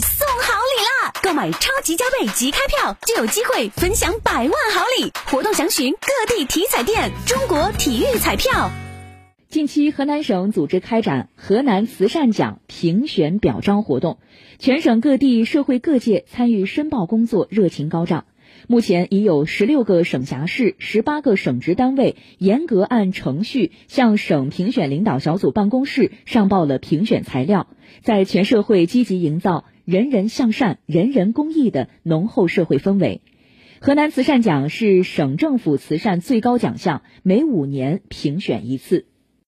送好礼啦！购买超级加倍即开票就有机会分享百万好礼，活动详询各地体彩店。中国体育彩票。近期，河南省组织开展河南慈善奖评选表彰活动，全省各地社会各界参与申报工作热情高涨。目前已有十六个省辖市、十八个省直单位严格按程序向省评选领导小组办公室上报了评选材料，在全社会积极营造人人向善、人人公益的浓厚社会氛围。河南慈善奖是省政府慈善最高奖项，每五年评选一次。